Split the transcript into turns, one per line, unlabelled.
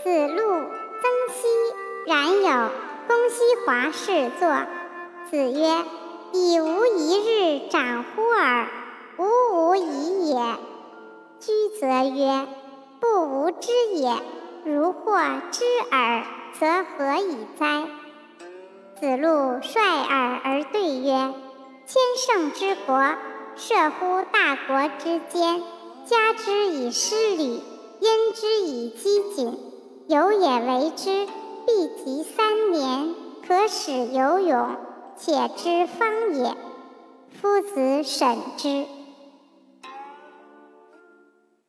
子路、曾皙冉有公西华侍坐。子曰：“以无一日长乎尔？吾无已也。”居则曰：“不吾知也。如获知尔，则何以哉？”子路率尔而对曰：“千乘之国，射乎大国之间，加之以师礼，焉之以机谨。有也为之，必及三年，可使有勇。且知方也。夫子审之。”